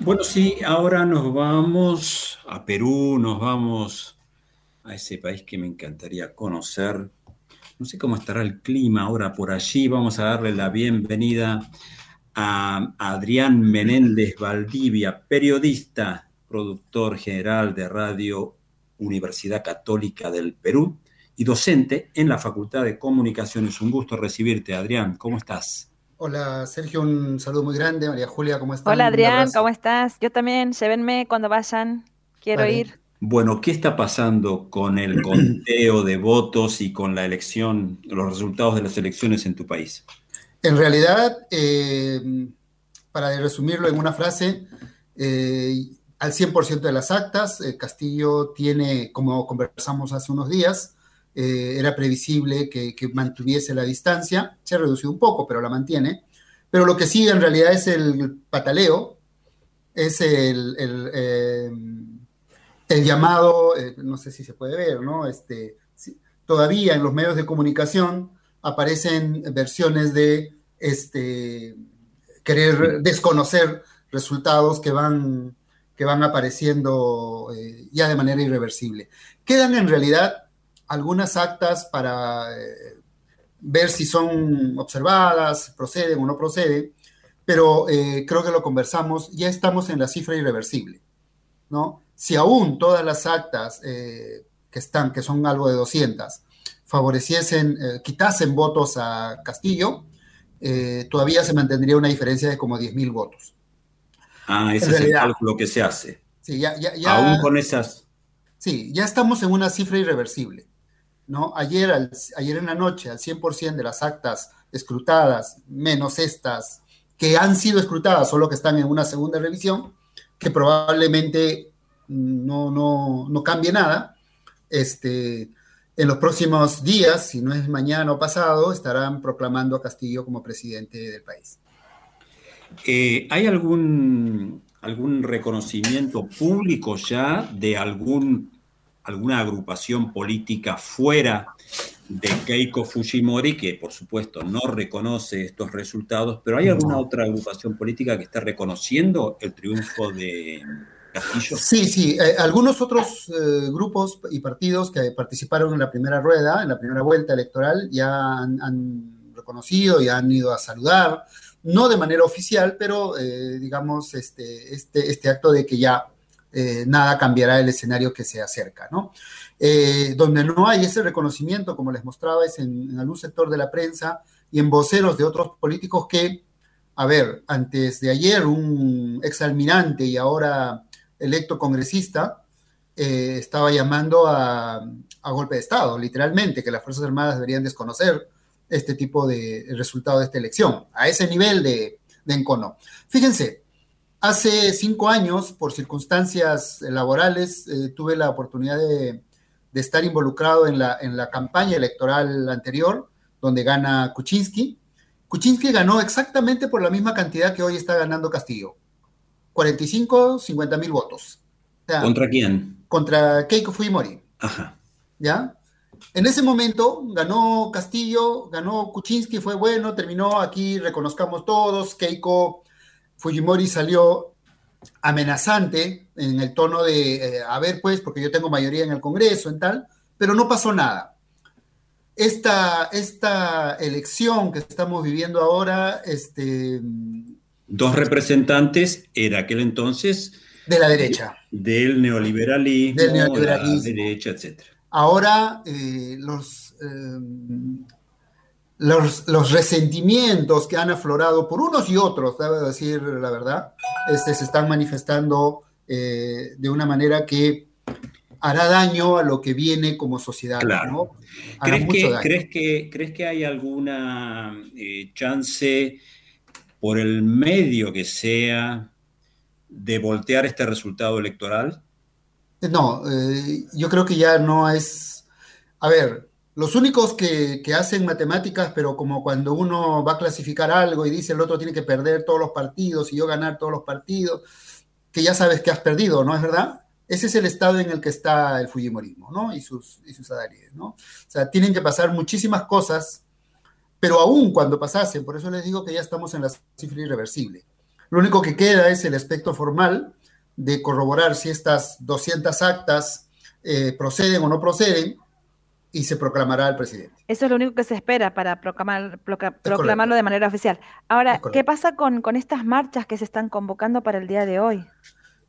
Bueno, sí, ahora nos vamos a Perú, nos vamos a ese país que me encantaría conocer. No sé cómo estará el clima ahora por allí. Vamos a darle la bienvenida a Adrián Menéndez Valdivia, periodista, productor general de Radio Universidad Católica del Perú y docente en la Facultad de Comunicaciones. Un gusto recibirte, Adrián. ¿Cómo estás? Hola Sergio, un saludo muy grande. María Julia, ¿cómo estás? Hola Adrián, ¿cómo estás? Yo también, llévenme cuando vayan. Quiero ir. Bueno, ¿qué está pasando con el conteo de votos y con la elección, los resultados de las elecciones en tu país? En realidad, eh, para resumirlo en una frase, eh, al 100% de las actas, eh, Castillo tiene, como conversamos hace unos días, eh, era previsible que, mantuviese la distancia, se ha reducido un poco, pero la mantiene. Pero lo que sigue en realidad es el pataleo, es el, el, eh, llamado, eh, no sé si se puede ver, ¿no? Este, todavía en los medios de comunicación aparecen versiones de este, querer desconocer resultados que van, que van apareciendo ya de manera irreversible. Quedan en realidad algunas actas para eh, ver si son observadas, proceden o no proceden, pero eh, creo que lo conversamos, ya estamos en la cifra irreversible, ¿no? Si aún todas las actas eh, que están, que son algo de 200, favoreciesen, quitasen votos a Castillo, todavía se mantendría una diferencia de como 10.000 votos. Ah, ese es el cálculo que se hace. Sí, ya, ya, aún con esas. Sí, ya estamos en una cifra irreversible. ¿No? Ayer, ayer en la noche, al 100% de las actas escrutadas, menos estas que han sido escrutadas, solo que están en una segunda revisión, que probablemente no, no, cambie nada. Este, en los próximos días, si no es mañana o pasado, estarán proclamando a Castillo como presidente del país. Eh, ¿Hay algún, algún reconocimiento público ya de algún alguna agrupación política fuera de Keiko Fujimori, que por supuesto no reconoce estos resultados, pero ¿hay alguna otra agrupación política que está reconociendo el triunfo de Castillo? Sí, sí, eh, algunos otros eh, grupos y partidos que participaron en la primera rueda, en la primera vuelta electoral, ya han, reconocido y han ido a saludar, no de manera oficial, pero eh, digamos este, este, este acto de que ya eh, nada cambiará el escenario que se acerca, ¿no? Eh, donde no hay ese reconocimiento, como les mostraba, es en, algún sector de la prensa y en voceros de otros políticos que, a ver, antes de ayer un exalmirante y ahora electo congresista eh, estaba llamando a, golpe de Estado, literalmente, que las Fuerzas Armadas deberían desconocer este tipo de resultado de esta elección, a ese nivel de, de encono. Fíjense, Hace cinco años, por circunstancias laborales, eh, tuve la oportunidad de, estar involucrado en la, en la, campaña electoral anterior, donde gana Kuczynski. Kuczynski ganó exactamente por la misma cantidad que hoy está ganando Castillo. 45, 50 mil votos. ¿Contra quién? Contra Keiko Fujimori. Ajá. ¿Ya? En ese momento ganó Castillo, ganó Kuczynski, fue bueno, terminó aquí, reconozcamos todos, Keiko Fujimori salió amenazante en el tono de, eh, a ver pues, porque yo tengo mayoría en el Congreso, en tal, pero no pasó nada. Esta, esta elección que estamos viviendo ahora, este... Dos representantes era aquel entonces... De la derecha. Del neoliberalismo, del neoliberalismo. la derecha, etc. Ahora eh, los... Eh, los, resentimientos que han aflorado por unos y otros, debo decir la verdad, este, se están manifestando eh, de una manera que hará daño a lo que viene como sociedad. Claro. ¿Crees, que, ¿crees, que, ¿Crees que hay alguna eh, chance por el medio que sea de voltear este resultado electoral? No, eh, yo creo que ya no es... A ver, los únicos que, hacen matemáticas, pero como cuando uno va a clasificar algo y dice el otro tiene que perder todos los partidos y yo ganar todos los partidos, que ya sabes que has perdido, ¿no es verdad? Ese es el estado en el que está el Fujimorismo, ¿no? Y sus, y sus ¿no? O sea, tienen que pasar muchísimas cosas, pero aún cuando pasasen, por eso les digo que ya estamos en la cifra irreversible, Lo único que queda es el aspecto formal de corroborar si estas 200 actas eh, proceden o no proceden y se proclamará al presidente. Eso es lo único que se espera para proclamar, proclamarlo de manera oficial. Ahora, ¿qué pasa con, estas marchas que se están convocando para el día de hoy?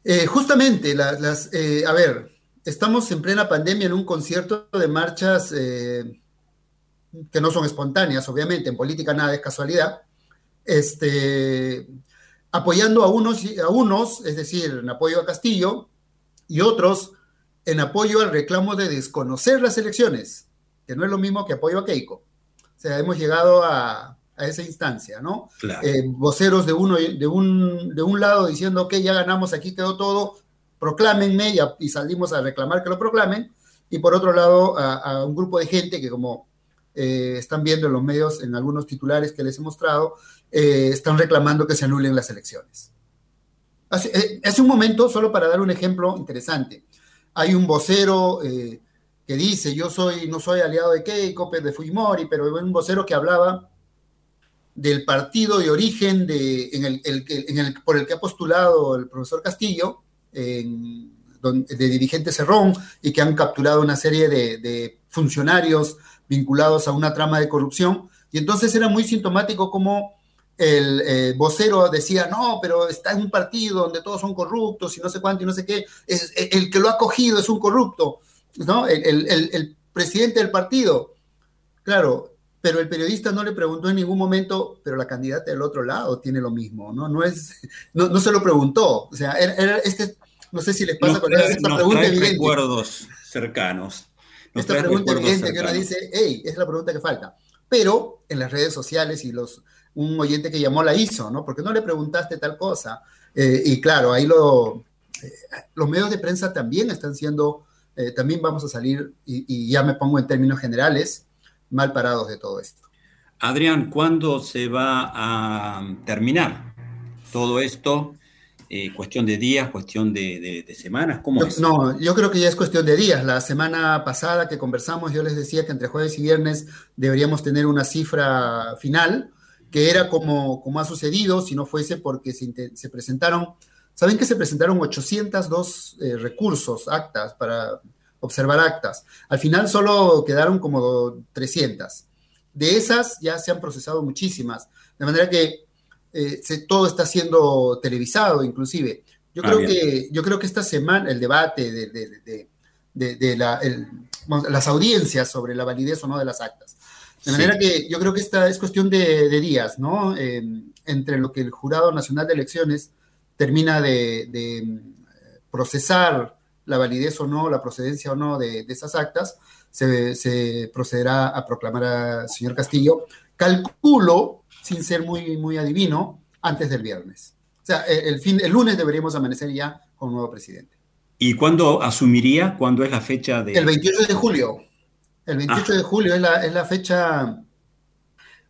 Eh, justamente, las, eh, a ver, estamos en plena pandemia en un concierto de marchas que no son espontáneas, obviamente, en política nada es casualidad, este, apoyando a unos, a unos, es decir, en apoyo a Castillo, y otros en apoyo al reclamo de desconocer las elecciones, que no es lo mismo que apoyo a Keiko. O sea, hemos llegado a, esa instancia, ¿no? Eh, voceros de, uno, de, un, de un lado diciendo, ok, ya ganamos, aquí quedó todo, proclámenme y, salimos a reclamar que lo proclamen. Y por otro lado, a, un grupo de gente que como eh, están viendo en los medios, en algunos titulares que les he mostrado, eh, están reclamando que se anulen las elecciones. Hace, hace, un momento, solo para dar un ejemplo interesante, hay un vocero eh, que dice, yo soy, no soy aliado de Keiko, de Fujimori, pero hay un vocero que hablaba del partido de origen de, en el, por el que ha postulado el profesor Castillo, de dirigente Cerrón, y que han capturado una serie de, funcionarios vinculados a una trama de corrupción. Y entonces era muy sintomático como el eh, vocero decía, no, pero está en un partido donde todos son corruptos y no sé cuánto y no sé qué, es, eh, el que lo ha cogido es un corrupto, ¿no? El, presidente del partido. Claro, pero el periodista no le preguntó en ningún momento, pero la candidata del otro lado tiene lo mismo, ¿no? No, es, no, se lo preguntó. O sea, era, este, no sé si les pasa con esta pregunta evidente. recuerdos cercanos. esta pregunta evidente que uno dice, hey, es la pregunta que falta. Pero en las redes sociales y los un oyente que llamó la hizo, ¿no? Porque no le preguntaste tal cosa. Eh, y claro, ahí lo, eh, los medios de prensa también están siendo, eh, también vamos a salir, y, ya me pongo en términos generales, mal parados de todo esto. Adrián, ¿cuándo se va a terminar todo esto? ¿Cuestión de días, cuestión de, semanas? ¿Cómo es? No, yo creo que ya es cuestión de días. La semana pasada que conversamos, yo les decía que entre jueves y viernes deberíamos tener una cifra final que era como, como ha sucedido si no fuese porque se, presentaron, saben que se presentaron 802 eh, recursos, actas, para observar actas. Al final solo quedaron como 300. De esas ya se han procesado muchísimas, de manera que eh, todo está siendo televisado inclusive. Yo, ah, creo que, yo creo que esta semana el debate de, de, las audiencias sobre la validez o no de las actas de manera que yo creo que esta es cuestión de, días, ¿no? entre lo que el Jurado Nacional de Elecciones termina de, procesar la validez o no, la procedencia o no de, esas actas, se, procederá a proclamar al señor Castillo. Calculo, sin ser muy, muy adivino, antes del viernes. O sea, el, fin, el lunes deberíamos amanecer ya con un nuevo presidente. ¿Y cuándo asumiría? ¿Cuándo es la fecha de...? El 28 de julio. El 28 ah. de julio es la, fecha,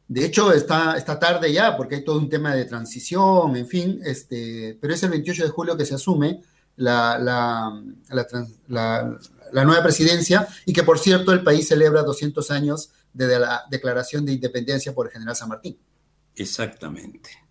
de hecho está, está tarde ya porque hay todo un tema de transición, en fin, este, pero es el 28 de julio que se asume la, la, nueva presidencia y que por cierto el país celebra 200 años desde la declaración de independencia por el general San Martín. Exactamente.